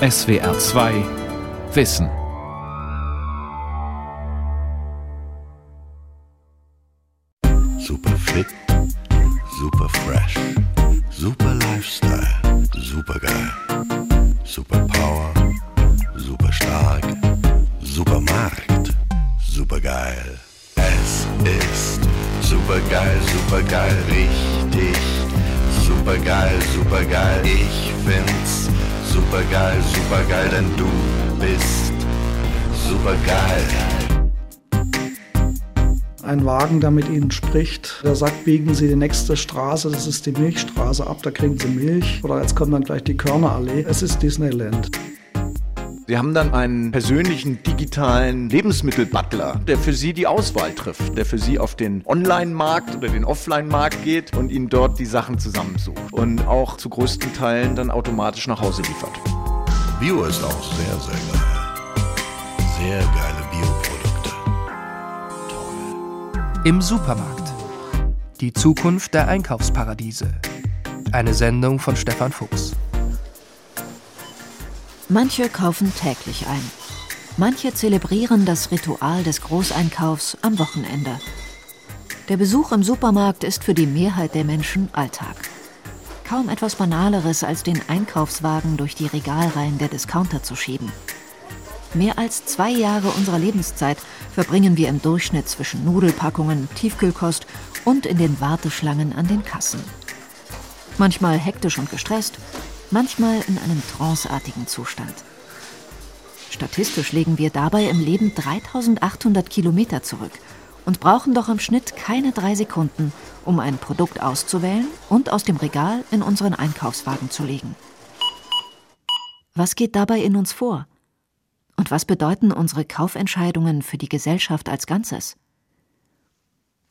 SWR 2 Wissen. Super fit, super fresh, super Lifestyle, super geil, super Power, super stark, super Markt, super geil. Es ist super geil, super geil, richtig, super geil, super geil. Ich find's super geil, super geil, denn du bist super geil. Ein Wagen, der mit ihnen spricht, der sagt, biegen Sie die nächste Straße, das ist die Milchstraße ab, da kriegen Sie Milch. Oder jetzt kommt dann gleich die Körnerallee. Es ist Disneyland. Sie haben dann einen persönlichen digitalen Lebensmittelbutler, der für Sie die Auswahl trifft, der für Sie auf den Online-Markt oder den Offline-Markt geht und Ihnen dort die Sachen zusammensucht und auch zu größten Teilen dann automatisch nach Hause liefert. Bio ist auch sehr, sehr geil. Sehr geile Bioprodukte. Im Supermarkt. Die Zukunft der Einkaufsparadiese. Eine Sendung von Stefan Fuchs. Manche kaufen täglich ein. Manche zelebrieren das Ritual des Großeinkaufs am Wochenende. Der Besuch im Supermarkt ist für die Mehrheit der Menschen Alltag. Kaum etwas Banaleres, als den Einkaufswagen durch die Regalreihen der Discounter zu schieben. Mehr als zwei Jahre unserer Lebenszeit verbringen wir im Durchschnitt zwischen Nudelpackungen, Tiefkühlkost und in den Warteschlangen an den Kassen. Manchmal hektisch und gestresst, manchmal in einem tranceartigen Zustand. Statistisch legen wir dabei im Leben 3800 Kilometer zurück und brauchen doch im Schnitt keine drei Sekunden, um ein Produkt auszuwählen und aus dem Regal in unseren Einkaufswagen zu legen. Was geht dabei in uns vor? Und was bedeuten unsere Kaufentscheidungen für die Gesellschaft als Ganzes?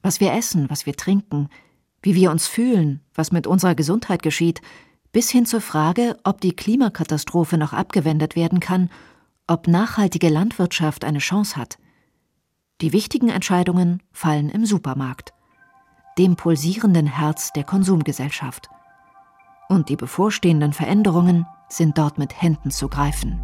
Was wir essen, was wir trinken, wie wir uns fühlen, was mit unserer Gesundheit geschieht, bis hin zur Frage, ob die Klimakatastrophe noch abgewendet werden kann, ob nachhaltige Landwirtschaft eine Chance hat. Die wichtigen Entscheidungen fallen im Supermarkt, dem pulsierenden Herz der Konsumgesellschaft. Und die bevorstehenden Veränderungen sind dort mit Händen zu greifen.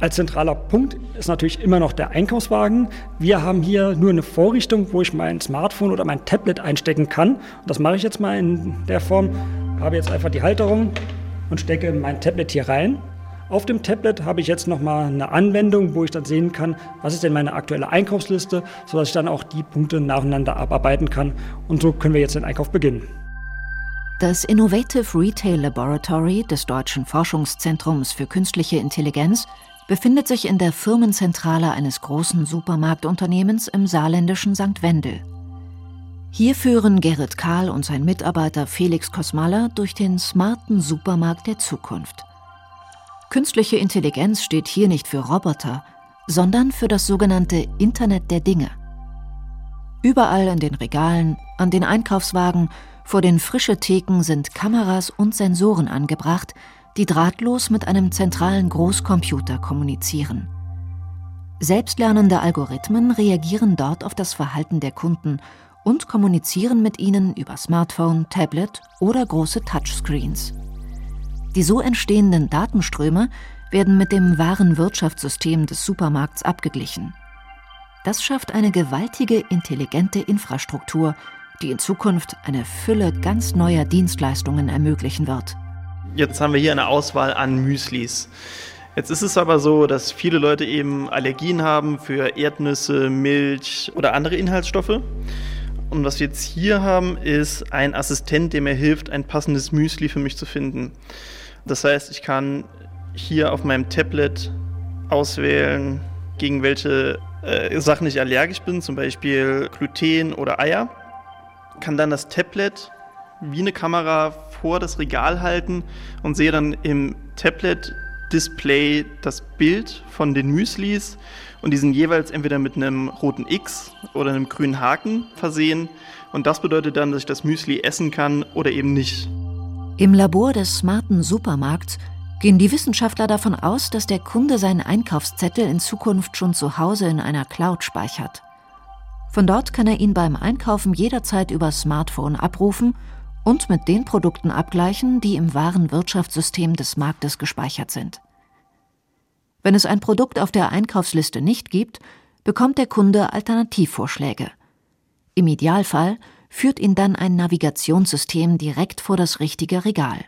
Als zentraler Punkt ist natürlich immer noch der Einkaufswagen. Wir haben hier nur eine Vorrichtung, wo ich mein Smartphone oder mein Tablet einstecken kann. Und das mache ich jetzt mal in der Form. Habe jetzt einfach die Halterung und stecke mein Tablet hier rein. Auf dem Tablet habe ich jetzt nochmal eine Anwendung, wo ich dann sehen kann, was ist denn meine aktuelle Einkaufsliste, sodass ich dann auch die Punkte nacheinander abarbeiten kann. Und so können wir jetzt den Einkauf beginnen. Das Innovative Retail Laboratory des Deutschen Forschungszentrums für künstliche Intelligenz befindet sich in der Firmenzentrale eines großen Supermarktunternehmens im saarländischen St. Wendel. Hier führen Gerrit Kahl und sein Mitarbeiter Felix Kosmaller durch den smarten Supermarkt der Zukunft. Künstliche Intelligenz steht hier nicht für Roboter, sondern für das sogenannte Internet der Dinge. Überall in den Regalen, an den Einkaufswagen, vor den frische Theken sind Kameras und Sensoren angebracht, die drahtlos mit einem zentralen Großcomputer kommunizieren. Selbstlernende Algorithmen reagieren dort auf das Verhalten der Kunden und kommunizieren mit ihnen über Smartphone, Tablet oder große Touchscreens. Die so entstehenden Datenströme werden mit dem wahren Wirtschaftssystem des Supermarkts abgeglichen. Das schafft eine gewaltige intelligente Infrastruktur, die in Zukunft eine Fülle ganz neuer Dienstleistungen ermöglichen wird. Jetzt haben wir hier eine Auswahl an Müslis. Jetzt ist es aber so, dass viele Leute eben Allergien haben für Erdnüsse, Milch oder andere Inhaltsstoffe. Und was wir jetzt hier haben, ist ein Assistent, der mir hilft, ein passendes Müsli für mich zu finden. Das heißt, ich kann hier auf meinem Tablet auswählen, gegen welche äh, Sachen ich allergisch bin, zum Beispiel Gluten oder Eier. Kann dann das Tablet wie eine Kamera vor das Regal halten und sehe dann im Tablet-Display das Bild von den Müslis und die sind jeweils entweder mit einem roten X oder einem grünen Haken versehen. Und das bedeutet dann, dass ich das Müsli essen kann oder eben nicht. Im Labor des smarten Supermarkts gehen die Wissenschaftler davon aus, dass der Kunde seinen Einkaufszettel in Zukunft schon zu Hause in einer Cloud speichert. Von dort kann er ihn beim Einkaufen jederzeit über Smartphone abrufen und mit den Produkten abgleichen, die im wahren Wirtschaftssystem des Marktes gespeichert sind. Wenn es ein Produkt auf der Einkaufsliste nicht gibt, bekommt der Kunde Alternativvorschläge. Im Idealfall führt ihn dann ein Navigationssystem direkt vor das richtige Regal.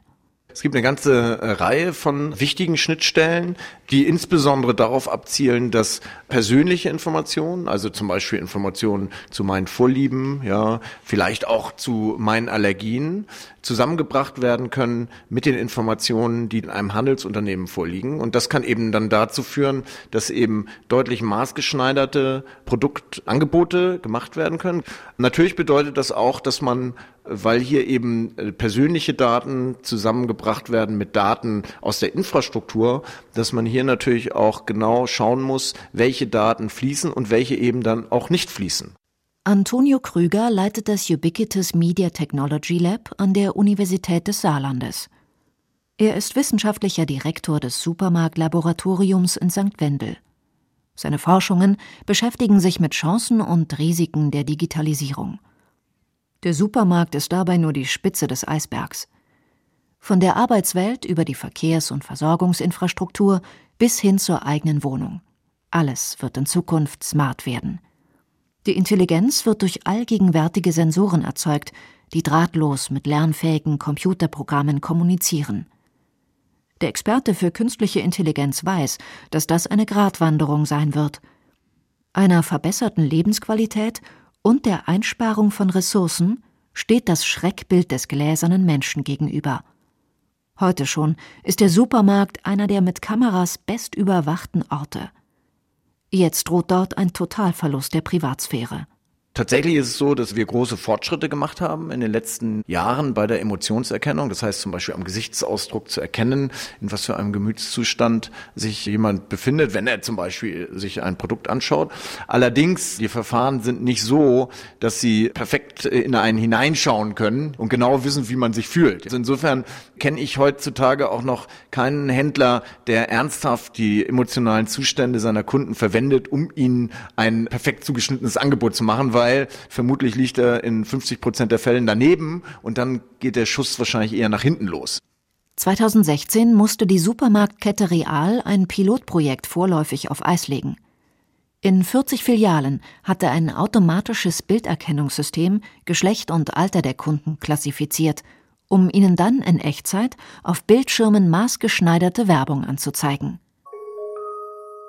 Es gibt eine ganze äh, Reihe von wichtigen Schnittstellen, die insbesondere darauf abzielen, dass persönliche Informationen, also zum Beispiel Informationen zu meinen Vorlieben, ja, vielleicht auch zu meinen Allergien, zusammengebracht werden können mit den Informationen, die in einem Handelsunternehmen vorliegen. Und das kann eben dann dazu führen, dass eben deutlich maßgeschneiderte Produktangebote gemacht werden können. Natürlich bedeutet das auch, dass man weil hier eben äh, persönliche Daten zusammengebracht werden mit Daten aus der Infrastruktur, dass man hier natürlich auch genau schauen muss, welche Daten fließen und welche eben dann auch nicht fließen. Antonio Krüger leitet das Ubiquitous Media Technology Lab an der Universität des Saarlandes. Er ist wissenschaftlicher Direktor des Supermarktlaboratoriums in St. Wendel. Seine Forschungen beschäftigen sich mit Chancen und Risiken der Digitalisierung. Der Supermarkt ist dabei nur die Spitze des Eisbergs. Von der Arbeitswelt über die Verkehrs- und Versorgungsinfrastruktur bis hin zur eigenen Wohnung. Alles wird in Zukunft smart werden. Die Intelligenz wird durch allgegenwärtige Sensoren erzeugt, die drahtlos mit lernfähigen Computerprogrammen kommunizieren. Der Experte für künstliche Intelligenz weiß, dass das eine Gratwanderung sein wird. Einer verbesserten Lebensqualität und der Einsparung von Ressourcen steht das Schreckbild des gläsernen Menschen gegenüber. Heute schon ist der Supermarkt einer der mit Kameras bestüberwachten Orte. Jetzt droht dort ein Totalverlust der Privatsphäre. Tatsächlich ist es so, dass wir große Fortschritte gemacht haben in den letzten Jahren bei der Emotionserkennung. Das heißt zum Beispiel am Gesichtsausdruck zu erkennen, in was für einem Gemütszustand sich jemand befindet, wenn er zum Beispiel sich ein Produkt anschaut. Allerdings, die Verfahren sind nicht so, dass sie perfekt in einen hineinschauen können und genau wissen, wie man sich fühlt. Insofern kenne ich heutzutage auch noch keinen Händler, der ernsthaft die emotionalen Zustände seiner Kunden verwendet, um ihnen ein perfekt zugeschnittenes Angebot zu machen, weil vermutlich liegt er in 50 Prozent der Fällen daneben und dann geht der Schuss wahrscheinlich eher nach hinten los. 2016 musste die Supermarktkette Real ein Pilotprojekt vorläufig auf Eis legen. In 40 Filialen hatte ein automatisches Bilderkennungssystem Geschlecht und Alter der Kunden klassifiziert, um ihnen dann in Echtzeit auf Bildschirmen maßgeschneiderte Werbung anzuzeigen.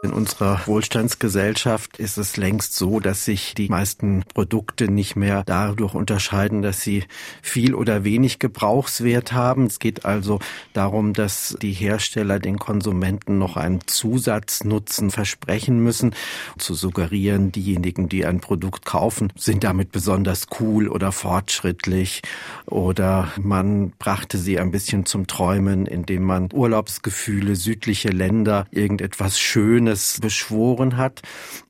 In unserer Wohlstandsgesellschaft ist es längst so, dass sich die meisten Produkte nicht mehr dadurch unterscheiden, dass sie viel oder wenig Gebrauchswert haben. Es geht also darum, dass die Hersteller den Konsumenten noch einen Zusatznutzen versprechen müssen, zu suggerieren, diejenigen, die ein Produkt kaufen, sind damit besonders cool oder fortschrittlich oder man brachte sie ein bisschen zum Träumen, indem man Urlaubsgefühle, südliche Länder, irgendetwas Schönes Geheimnis beschworen hat.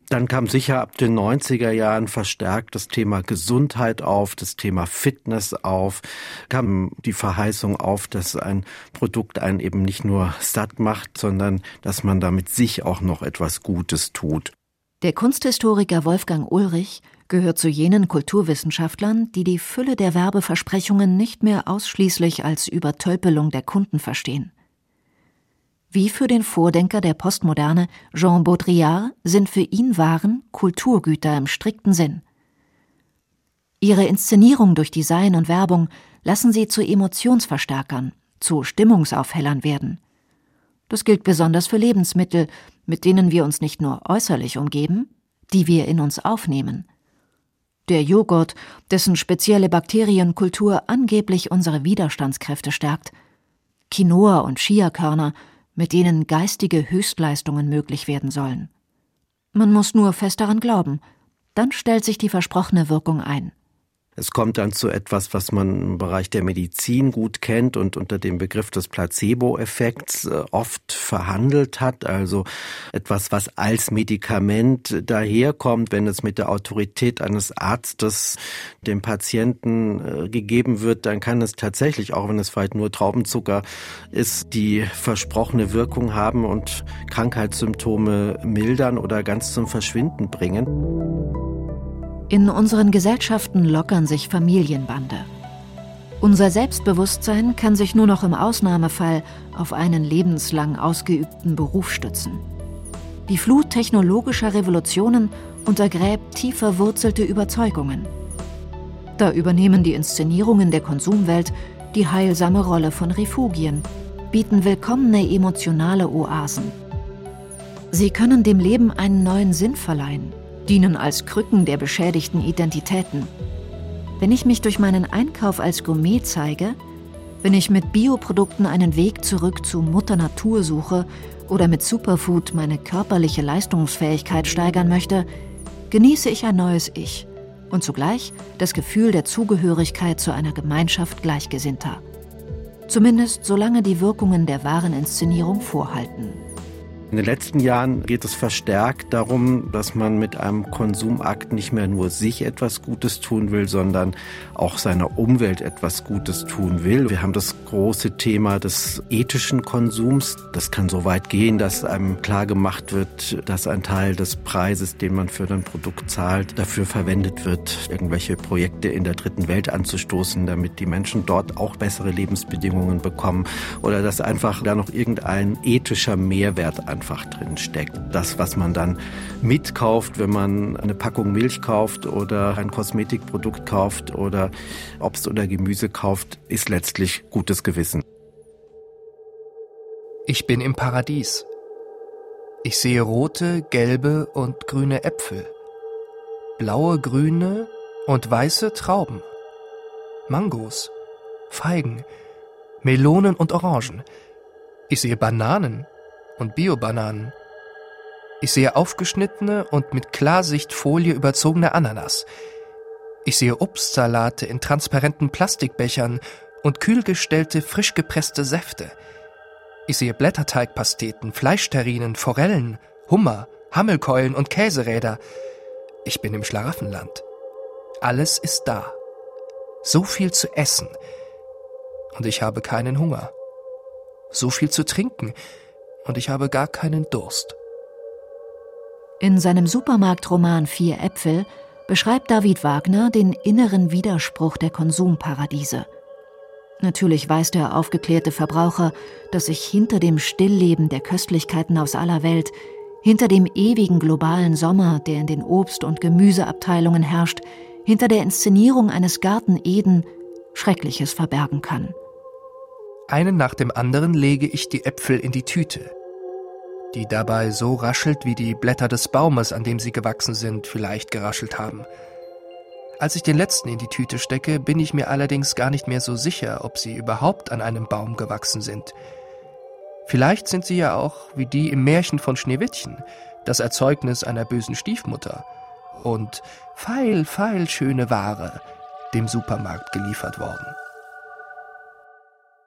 Dann kam sicher ab den 90er Jahren verstärkt das Thema Gesundheit auf, das Thema Fitness auf, kam die Verheißung auf, dass ein Produkt einen eben nicht nur satt macht, sondern dass man damit sich auch noch etwas Gutes tut. Der Kunsthistoriker Wolfgang Ulrich gehört zu jenen Kulturwissenschaftlern, die die Fülle der Werbeversprechungen nicht mehr ausschließlich als Übertölpelung der Kunden verstehen. Wie für den Vordenker der Postmoderne Jean Baudrillard sind für ihn Waren Kulturgüter im strikten Sinn. Ihre Inszenierung durch Design und Werbung lassen sie zu Emotionsverstärkern, zu Stimmungsaufhellern werden. Das gilt besonders für Lebensmittel, mit denen wir uns nicht nur äußerlich umgeben, die wir in uns aufnehmen. Der Joghurt, dessen spezielle Bakterienkultur angeblich unsere Widerstandskräfte stärkt, Quinoa und Chiakörner, mit denen geistige Höchstleistungen möglich werden sollen. Man muss nur fest daran glauben, dann stellt sich die versprochene Wirkung ein. Es kommt dann zu etwas, was man im Bereich der Medizin gut kennt und unter dem Begriff des Placebo-Effekts äh, oft verhandelt hat. Also etwas, was als Medikament daherkommt, wenn es mit der Autorität eines Arztes dem Patienten äh, gegeben wird, dann kann es tatsächlich, auch wenn es vielleicht nur Traubenzucker ist, die versprochene Wirkung haben und Krankheitssymptome mildern oder ganz zum Verschwinden bringen. In unseren Gesellschaften lockern sich Familienbande. Unser Selbstbewusstsein kann sich nur noch im Ausnahmefall auf einen lebenslang ausgeübten Beruf stützen. Die Flut technologischer Revolutionen untergräbt tief verwurzelte Überzeugungen. Da übernehmen die Inszenierungen der Konsumwelt die heilsame Rolle von Refugien, bieten willkommene emotionale Oasen. Sie können dem Leben einen neuen Sinn verleihen, dienen als Krücken der beschädigten Identitäten wenn ich mich durch meinen Einkauf als Gourmet zeige, wenn ich mit Bioprodukten einen Weg zurück zu Mutter Natur suche oder mit Superfood meine körperliche Leistungsfähigkeit steigern möchte, genieße ich ein neues Ich und zugleich das Gefühl der Zugehörigkeit zu einer Gemeinschaft Gleichgesinnter. Zumindest solange die Wirkungen der wahren Inszenierung vorhalten. In den letzten Jahren geht es verstärkt darum, dass man mit einem Konsumakt nicht mehr nur sich etwas Gutes tun will, sondern auch seiner Umwelt etwas Gutes tun will. Wir haben das große Thema des ethischen Konsums. Das kann so weit gehen, dass einem klar gemacht wird, dass ein Teil des Preises, den man für ein Produkt zahlt, dafür verwendet wird, irgendwelche Projekte in der dritten Welt anzustoßen, damit die Menschen dort auch bessere Lebensbedingungen bekommen oder dass einfach da noch irgendein ethischer Mehrwert an einfach drin steckt. Das, was man dann mitkauft, wenn man eine Packung Milch kauft oder ein Kosmetikprodukt kauft oder Obst oder Gemüse kauft, ist letztlich gutes Gewissen. Ich bin im Paradies. Ich sehe rote, gelbe und grüne Äpfel, blaue, grüne und weiße Trauben, Mangos, Feigen, Melonen und Orangen. Ich sehe Bananen, und Biobananen. Ich sehe aufgeschnittene und mit Klarsichtfolie überzogene Ananas. Ich sehe Obstsalate in transparenten Plastikbechern und kühlgestellte, frisch gepresste Säfte. Ich sehe Blätterteigpasteten, Fleischterrinen, Forellen, Hummer, Hammelkeulen und Käseräder. Ich bin im Schlaraffenland. Alles ist da. So viel zu essen. Und ich habe keinen Hunger. So viel zu trinken und ich habe gar keinen Durst. In seinem Supermarktroman Vier Äpfel beschreibt David Wagner den inneren Widerspruch der Konsumparadiese. Natürlich weiß der aufgeklärte Verbraucher, dass sich hinter dem Stillleben der Köstlichkeiten aus aller Welt, hinter dem ewigen globalen Sommer, der in den Obst- und Gemüseabteilungen herrscht, hinter der Inszenierung eines Garten Eden Schreckliches verbergen kann. Einen nach dem anderen lege ich die Äpfel in die Tüte, die dabei so raschelt, wie die Blätter des Baumes, an dem sie gewachsen sind, vielleicht geraschelt haben. Als ich den letzten in die Tüte stecke, bin ich mir allerdings gar nicht mehr so sicher, ob sie überhaupt an einem Baum gewachsen sind. Vielleicht sind sie ja auch, wie die im Märchen von Schneewittchen, das Erzeugnis einer bösen Stiefmutter und feil, feil schöne Ware dem Supermarkt geliefert worden.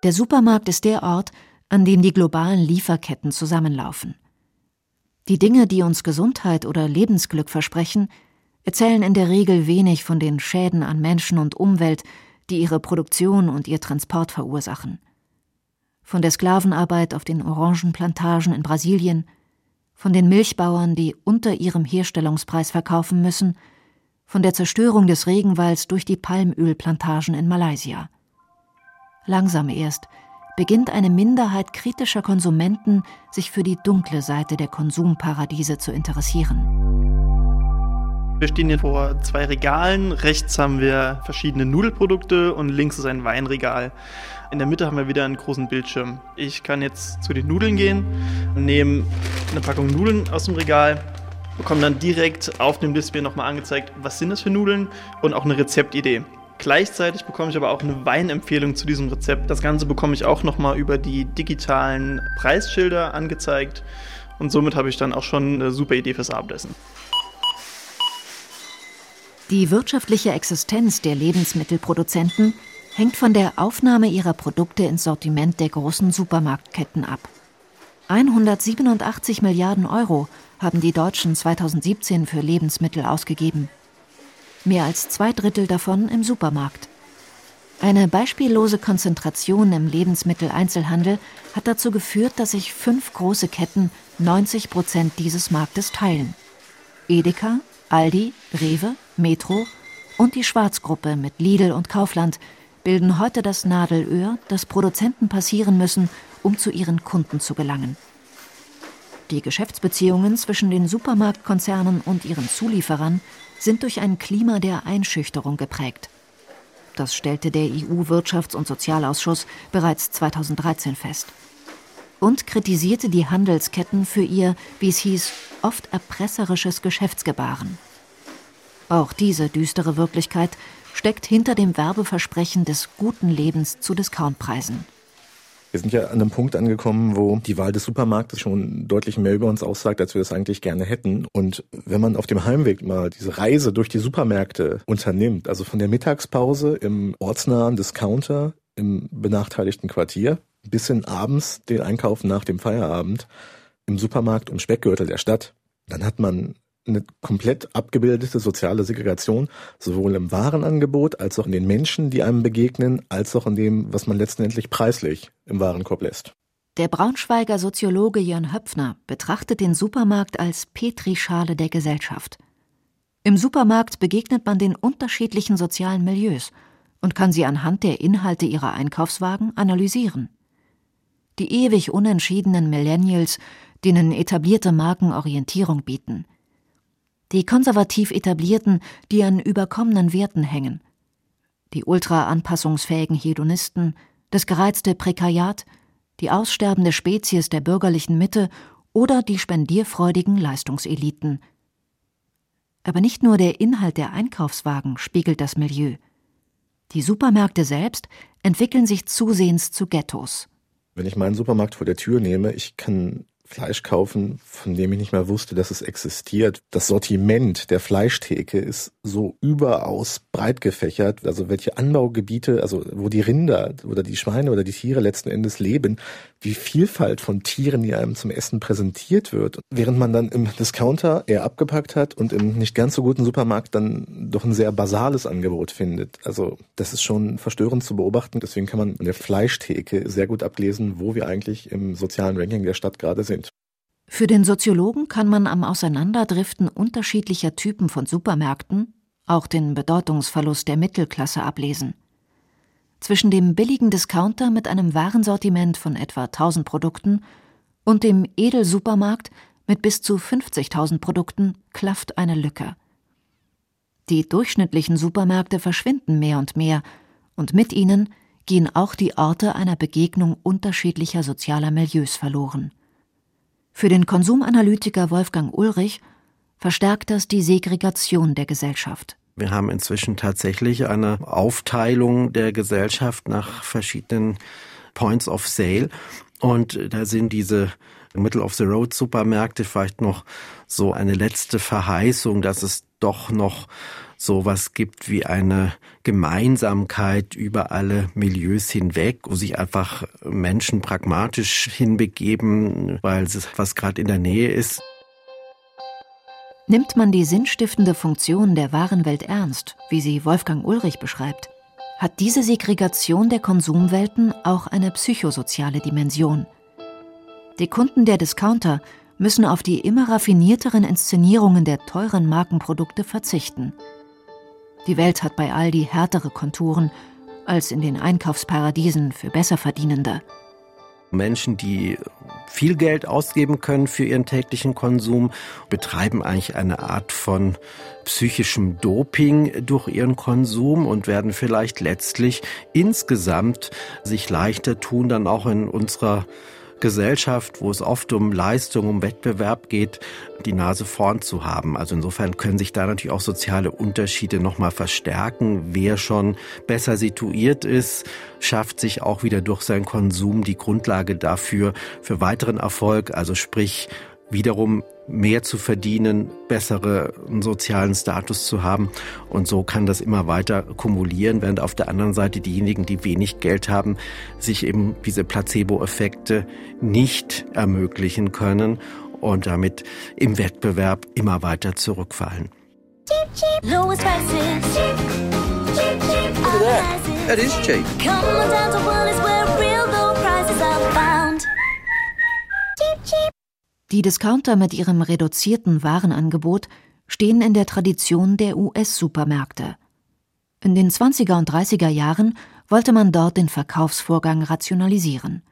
Der Supermarkt ist der Ort, an dem die globalen Lieferketten zusammenlaufen. Die Dinge, die uns Gesundheit oder Lebensglück versprechen, erzählen in der Regel wenig von den Schäden an Menschen und Umwelt, die ihre Produktion und ihr Transport verursachen. Von der Sklavenarbeit auf den Orangenplantagen in Brasilien, von den Milchbauern, die unter ihrem Herstellungspreis verkaufen müssen, von der Zerstörung des Regenwalds durch die Palmölplantagen in Malaysia. Langsam erst beginnt eine Minderheit kritischer Konsumenten, sich für die dunkle Seite der Konsumparadiese zu interessieren. Wir stehen hier vor zwei Regalen. Rechts haben wir verschiedene Nudelprodukte und links ist ein Weinregal. In der Mitte haben wir wieder einen großen Bildschirm. Ich kann jetzt zu den Nudeln gehen, nehme eine Packung Nudeln aus dem Regal, bekomme dann direkt auf dem Display nochmal angezeigt, was sind das für Nudeln und auch eine Rezeptidee. Gleichzeitig bekomme ich aber auch eine Weinempfehlung zu diesem Rezept. Das Ganze bekomme ich auch nochmal über die digitalen Preisschilder angezeigt. Und somit habe ich dann auch schon eine super Idee fürs Abendessen. Die wirtschaftliche Existenz der Lebensmittelproduzenten hängt von der Aufnahme ihrer Produkte ins Sortiment der großen Supermarktketten ab. 187 Milliarden Euro haben die Deutschen 2017 für Lebensmittel ausgegeben mehr als zwei Drittel davon im Supermarkt. Eine beispiellose Konzentration im Lebensmitteleinzelhandel hat dazu geführt, dass sich fünf große Ketten 90 Prozent dieses Marktes teilen. Edeka, Aldi, Rewe, Metro und die Schwarzgruppe mit Lidl und Kaufland, bilden heute das Nadelöhr, das Produzenten passieren müssen, um zu ihren Kunden zu gelangen. Die Geschäftsbeziehungen zwischen den Supermarktkonzernen und ihren Zulieferern sind durch ein Klima der Einschüchterung geprägt. Das stellte der EU-Wirtschafts- und Sozialausschuss bereits 2013 fest. Und kritisierte die Handelsketten für ihr, wie es hieß, oft erpresserisches Geschäftsgebaren. Auch diese düstere Wirklichkeit steckt hinter dem Werbeversprechen des guten Lebens zu Discountpreisen. Wir sind ja an einem Punkt angekommen, wo die Wahl des Supermarktes schon deutlich mehr über uns aussagt, als wir das eigentlich gerne hätten. Und wenn man auf dem Heimweg mal diese Reise durch die Supermärkte unternimmt, also von der Mittagspause im ortsnahen Discounter im benachteiligten Quartier bis hin abends den Einkauf nach dem Feierabend im Supermarkt um Speckgürtel der Stadt, dann hat man eine komplett abgebildete soziale Segregation, sowohl im Warenangebot als auch in den Menschen, die einem begegnen, als auch in dem, was man letztendlich preislich im Warenkorb lässt. Der Braunschweiger Soziologe Jörn Höpfner betrachtet den Supermarkt als Petrischale der Gesellschaft. Im Supermarkt begegnet man den unterschiedlichen sozialen Milieus und kann sie anhand der Inhalte ihrer Einkaufswagen analysieren. Die ewig unentschiedenen Millennials, denen etablierte Marken Orientierung bieten – die konservativ etablierten, die an überkommenen Werten hängen, die ultra-anpassungsfähigen Hedonisten, das gereizte Prekariat, die aussterbende Spezies der bürgerlichen Mitte oder die spendierfreudigen Leistungseliten. Aber nicht nur der Inhalt der Einkaufswagen spiegelt das Milieu. Die Supermärkte selbst entwickeln sich zusehends zu Ghettos. Wenn ich meinen Supermarkt vor der Tür nehme, ich kann Fleisch kaufen, von dem ich nicht mal wusste, dass es existiert. Das Sortiment der Fleischtheke ist so überaus breit gefächert. Also welche Anbaugebiete, also wo die Rinder oder die Schweine oder die Tiere letzten Endes leben, wie Vielfalt von Tieren, die einem zum Essen präsentiert wird. Während man dann im Discounter eher abgepackt hat und im nicht ganz so guten Supermarkt dann doch ein sehr basales Angebot findet. Also das ist schon verstörend zu beobachten. Deswegen kann man in der Fleischtheke sehr gut ablesen, wo wir eigentlich im sozialen Ranking der Stadt gerade sind. Für den Soziologen kann man am Auseinanderdriften unterschiedlicher Typen von Supermärkten auch den Bedeutungsverlust der Mittelklasse ablesen. Zwischen dem billigen Discounter mit einem Warensortiment von etwa 1000 Produkten und dem Edelsupermarkt mit bis zu 50.000 Produkten klafft eine Lücke. Die durchschnittlichen Supermärkte verschwinden mehr und mehr, und mit ihnen gehen auch die Orte einer Begegnung unterschiedlicher sozialer Milieus verloren. Für den Konsumanalytiker Wolfgang Ulrich verstärkt das die Segregation der Gesellschaft. Wir haben inzwischen tatsächlich eine Aufteilung der Gesellschaft nach verschiedenen Points of Sale. Und da sind diese Middle-of-the-Road-Supermärkte vielleicht noch so eine letzte Verheißung, dass es doch noch sowas gibt wie eine Gemeinsamkeit über alle Milieus hinweg, wo sich einfach Menschen pragmatisch hinbegeben, weil es was gerade in der Nähe ist. Nimmt man die sinnstiftende Funktion der wahren Welt ernst, wie sie Wolfgang Ulrich beschreibt, hat diese Segregation der Konsumwelten auch eine psychosoziale Dimension. Die Kunden der Discounter müssen auf die immer raffinierteren Inszenierungen der teuren Markenprodukte verzichten. Die Welt hat bei Aldi härtere Konturen als in den Einkaufsparadiesen für Besserverdienende. Menschen, die viel Geld ausgeben können für ihren täglichen Konsum, betreiben eigentlich eine Art von psychischem Doping durch ihren Konsum und werden vielleicht letztlich insgesamt sich leichter tun, dann auch in unserer Gesellschaft, wo es oft um Leistung, um Wettbewerb geht, die Nase vorn zu haben. Also insofern können sich da natürlich auch soziale Unterschiede nochmal verstärken. Wer schon besser situiert ist, schafft sich auch wieder durch seinen Konsum die Grundlage dafür, für weiteren Erfolg, also sprich wiederum mehr zu verdienen, besseren sozialen Status zu haben. Und so kann das immer weiter kumulieren, während auf der anderen Seite diejenigen, die wenig Geld haben, sich eben diese Placebo-Effekte nicht ermöglichen können und damit im Wettbewerb immer weiter zurückfallen. Look at that. That is cheap. Come on down to Woolies Die Discounter mit ihrem reduzierten Warenangebot stehen in der Tradition der US-Supermärkte. In den 20er und 30er Jahren wollte man dort den Verkaufsvorgang rationalisieren.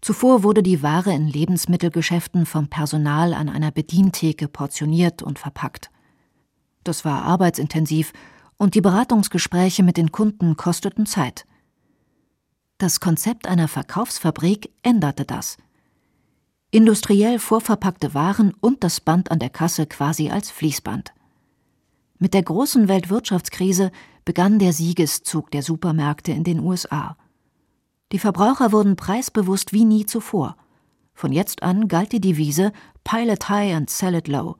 Zuvor wurde die Ware in Lebensmittelgeschäften vom Personal an einer Bedientheke portioniert und verpackt. Das war arbeitsintensiv und die Beratungsgespräche mit den Kunden kosteten Zeit. Das Konzept einer Verkaufsfabrik änderte das. Industriell vorverpackte Waren und das Band an der Kasse quasi als Fließband. Mit der großen Weltwirtschaftskrise begann der Siegeszug der Supermärkte in den USA. Die Verbraucher wurden preisbewusst wie nie zuvor. Von jetzt an galt die Devise Pilot High and Sell it Low,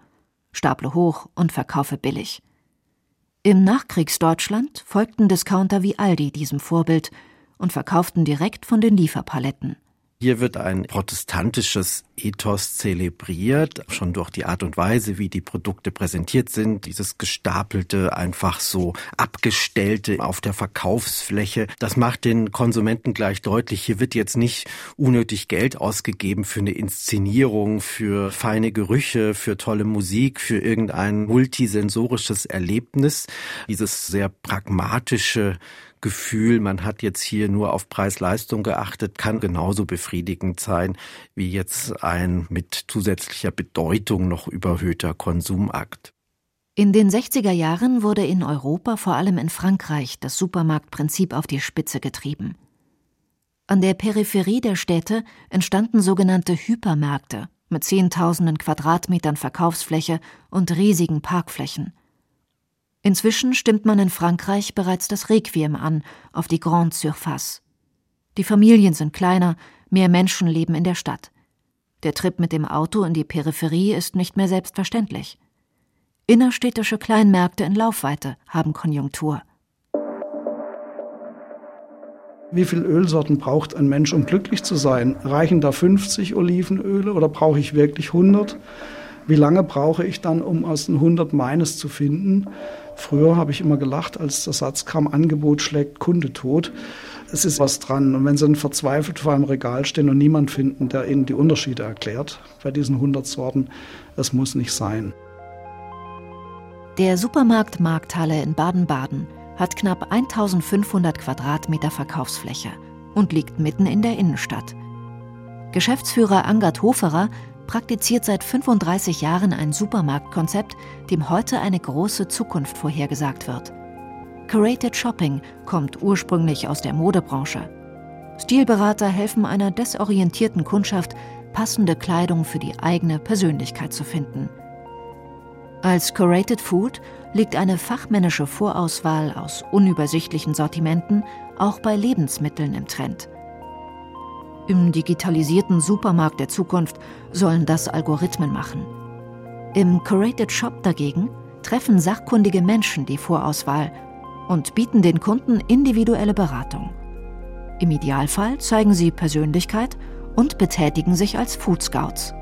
staple hoch und verkaufe billig. Im Nachkriegsdeutschland folgten Discounter wie Aldi diesem Vorbild und verkauften direkt von den Lieferpaletten. Hier wird ein protestantisches Ethos zelebriert, schon durch die Art und Weise, wie die Produkte präsentiert sind, dieses gestapelte, einfach so abgestellte auf der Verkaufsfläche. Das macht den Konsumenten gleich deutlich, hier wird jetzt nicht unnötig Geld ausgegeben für eine Inszenierung, für feine Gerüche, für tolle Musik, für irgendein multisensorisches Erlebnis. Dieses sehr pragmatische Gefühl, man hat jetzt hier nur auf Preis-Leistung geachtet, kann genauso befriedigend sein wie jetzt ein mit zusätzlicher Bedeutung noch überhöhter Konsumakt. In den 60er Jahren wurde in Europa, vor allem in Frankreich, das Supermarktprinzip auf die Spitze getrieben. An der Peripherie der Städte entstanden sogenannte Hypermärkte mit Zehntausenden Quadratmetern Verkaufsfläche und riesigen Parkflächen. Inzwischen stimmt man in Frankreich bereits das Requiem an auf die Grande Surface. Die Familien sind kleiner, mehr Menschen leben in der Stadt. Der Trip mit dem Auto in die Peripherie ist nicht mehr selbstverständlich. Innerstädtische Kleinmärkte in Laufweite haben Konjunktur. Wie viele Ölsorten braucht ein Mensch, um glücklich zu sein? Reichen da 50 Olivenöle oder brauche ich wirklich 100? Wie lange brauche ich dann, um aus den 100 meines zu finden? Früher habe ich immer gelacht, als der Satz kam, Angebot schlägt Kunde tot. Es ist was dran. Und wenn Sie dann verzweifelt vor einem Regal stehen und niemand finden, der Ihnen die Unterschiede erklärt bei diesen 100 Sorten, das muss nicht sein. Der Supermarkt Markthalle in Baden-Baden hat knapp 1500 Quadratmeter Verkaufsfläche und liegt mitten in der Innenstadt. Geschäftsführer Angert Hoferer praktiziert seit 35 Jahren ein Supermarktkonzept, dem heute eine große Zukunft vorhergesagt wird. Curated Shopping kommt ursprünglich aus der Modebranche. Stilberater helfen einer desorientierten Kundschaft, passende Kleidung für die eigene Persönlichkeit zu finden. Als Curated Food liegt eine fachmännische Vorauswahl aus unübersichtlichen Sortimenten auch bei Lebensmitteln im Trend. Im digitalisierten Supermarkt der Zukunft sollen das Algorithmen machen. Im Curated Shop dagegen treffen sachkundige Menschen die Vorauswahl und bieten den Kunden individuelle Beratung. Im Idealfall zeigen sie Persönlichkeit und betätigen sich als Food Scouts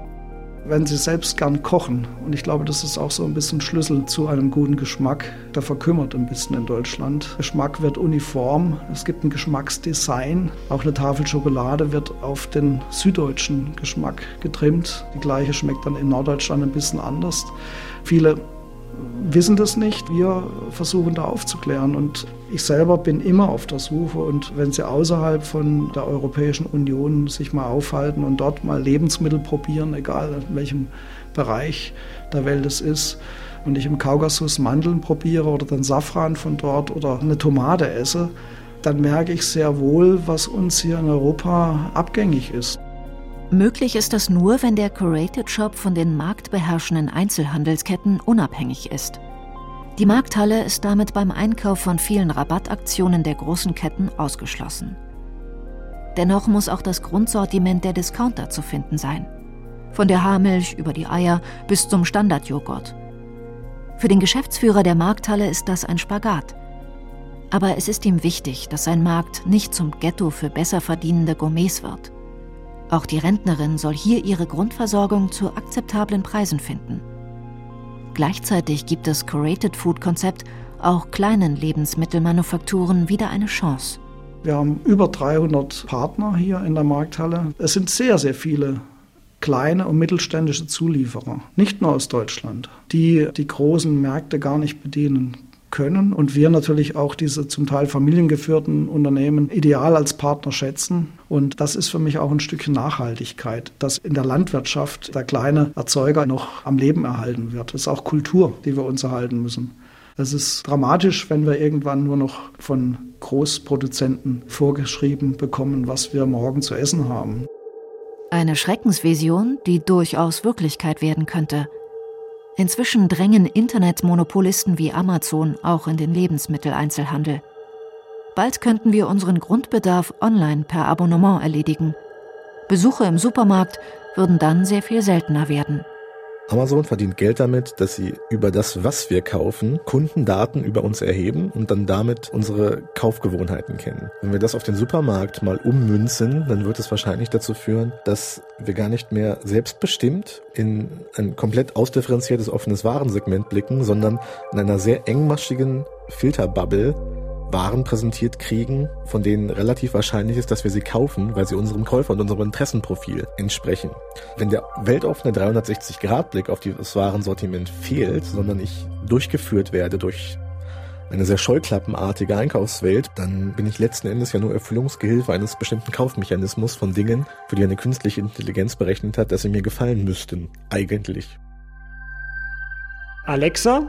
wenn sie selbst gern kochen. Und ich glaube, das ist auch so ein bisschen Schlüssel zu einem guten Geschmack. Der verkümmert ein bisschen in Deutschland. Geschmack wird uniform. Es gibt ein Geschmacksdesign. Auch eine Tafel Schokolade wird auf den süddeutschen Geschmack getrimmt. Die gleiche schmeckt dann in Norddeutschland ein bisschen anders. Viele wissen das nicht. Wir versuchen da aufzuklären. Und ich selber bin immer auf der Suche. Und wenn Sie außerhalb von der Europäischen Union sich mal aufhalten und dort mal Lebensmittel probieren, egal in welchem Bereich der Welt es ist, und ich im Kaukasus Mandeln probiere oder den Safran von dort oder eine Tomate esse, dann merke ich sehr wohl, was uns hier in Europa abgängig ist. Möglich ist das nur, wenn der Curated Shop von den marktbeherrschenden Einzelhandelsketten unabhängig ist. Die Markthalle ist damit beim Einkauf von vielen Rabattaktionen der großen Ketten ausgeschlossen. Dennoch muss auch das Grundsortiment der Discounter zu finden sein. Von der Haarmilch über die Eier bis zum Standardjoghurt. Für den Geschäftsführer der Markthalle ist das ein Spagat. Aber es ist ihm wichtig, dass sein Markt nicht zum Ghetto für besser verdienende Gourmets wird. Auch die Rentnerin soll hier ihre Grundversorgung zu akzeptablen Preisen finden. Gleichzeitig gibt das Curated Food Konzept auch kleinen Lebensmittelmanufakturen wieder eine Chance. Wir haben über 300 Partner hier in der Markthalle. Es sind sehr, sehr viele kleine und mittelständische Zulieferer, nicht nur aus Deutschland, die die großen Märkte gar nicht bedienen können und wir natürlich auch diese zum Teil familiengeführten Unternehmen ideal als Partner schätzen. Und das ist für mich auch ein Stückchen Nachhaltigkeit, dass in der Landwirtschaft der kleine Erzeuger noch am Leben erhalten wird. Das ist auch Kultur, die wir uns erhalten müssen. Es ist dramatisch, wenn wir irgendwann nur noch von Großproduzenten vorgeschrieben bekommen, was wir morgen zu essen haben. Eine Schreckensvision, die durchaus Wirklichkeit werden könnte. Inzwischen drängen Internetmonopolisten wie Amazon auch in den Lebensmitteleinzelhandel. Bald könnten wir unseren Grundbedarf online per Abonnement erledigen. Besuche im Supermarkt würden dann sehr viel seltener werden. Amazon verdient Geld damit, dass sie über das, was wir kaufen, Kundendaten über uns erheben und dann damit unsere Kaufgewohnheiten kennen. Wenn wir das auf den Supermarkt mal ummünzen, dann wird es wahrscheinlich dazu führen, dass wir gar nicht mehr selbstbestimmt in ein komplett ausdifferenziertes offenes Warensegment blicken, sondern in einer sehr engmaschigen Filterbubble waren präsentiert kriegen, von denen relativ wahrscheinlich ist, dass wir sie kaufen, weil sie unserem Käufer und unserem Interessenprofil entsprechen. Wenn der weltoffene 360-Grad-Blick auf das Warensortiment fehlt, sondern ich durchgeführt werde durch eine sehr scheuklappenartige Einkaufswelt, dann bin ich letzten Endes ja nur Erfüllungsgehilfe eines bestimmten Kaufmechanismus von Dingen, für die eine künstliche Intelligenz berechnet hat, dass sie mir gefallen müssten. Eigentlich. Alexa,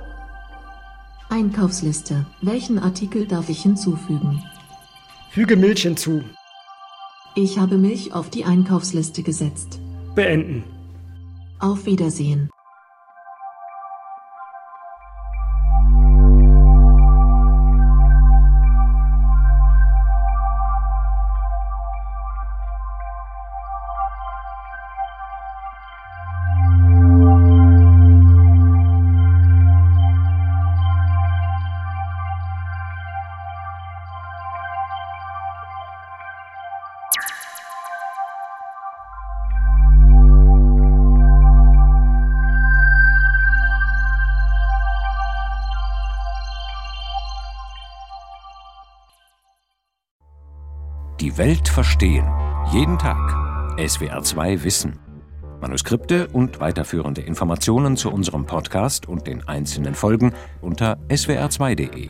Einkaufsliste. Welchen Artikel darf ich hinzufügen? Füge Milch hinzu. Ich habe Milch auf die Einkaufsliste gesetzt. Beenden. Auf Wiedersehen. Welt verstehen. Jeden Tag. SWR2 Wissen. Manuskripte und weiterführende Informationen zu unserem Podcast und den einzelnen Folgen unter swr2.de.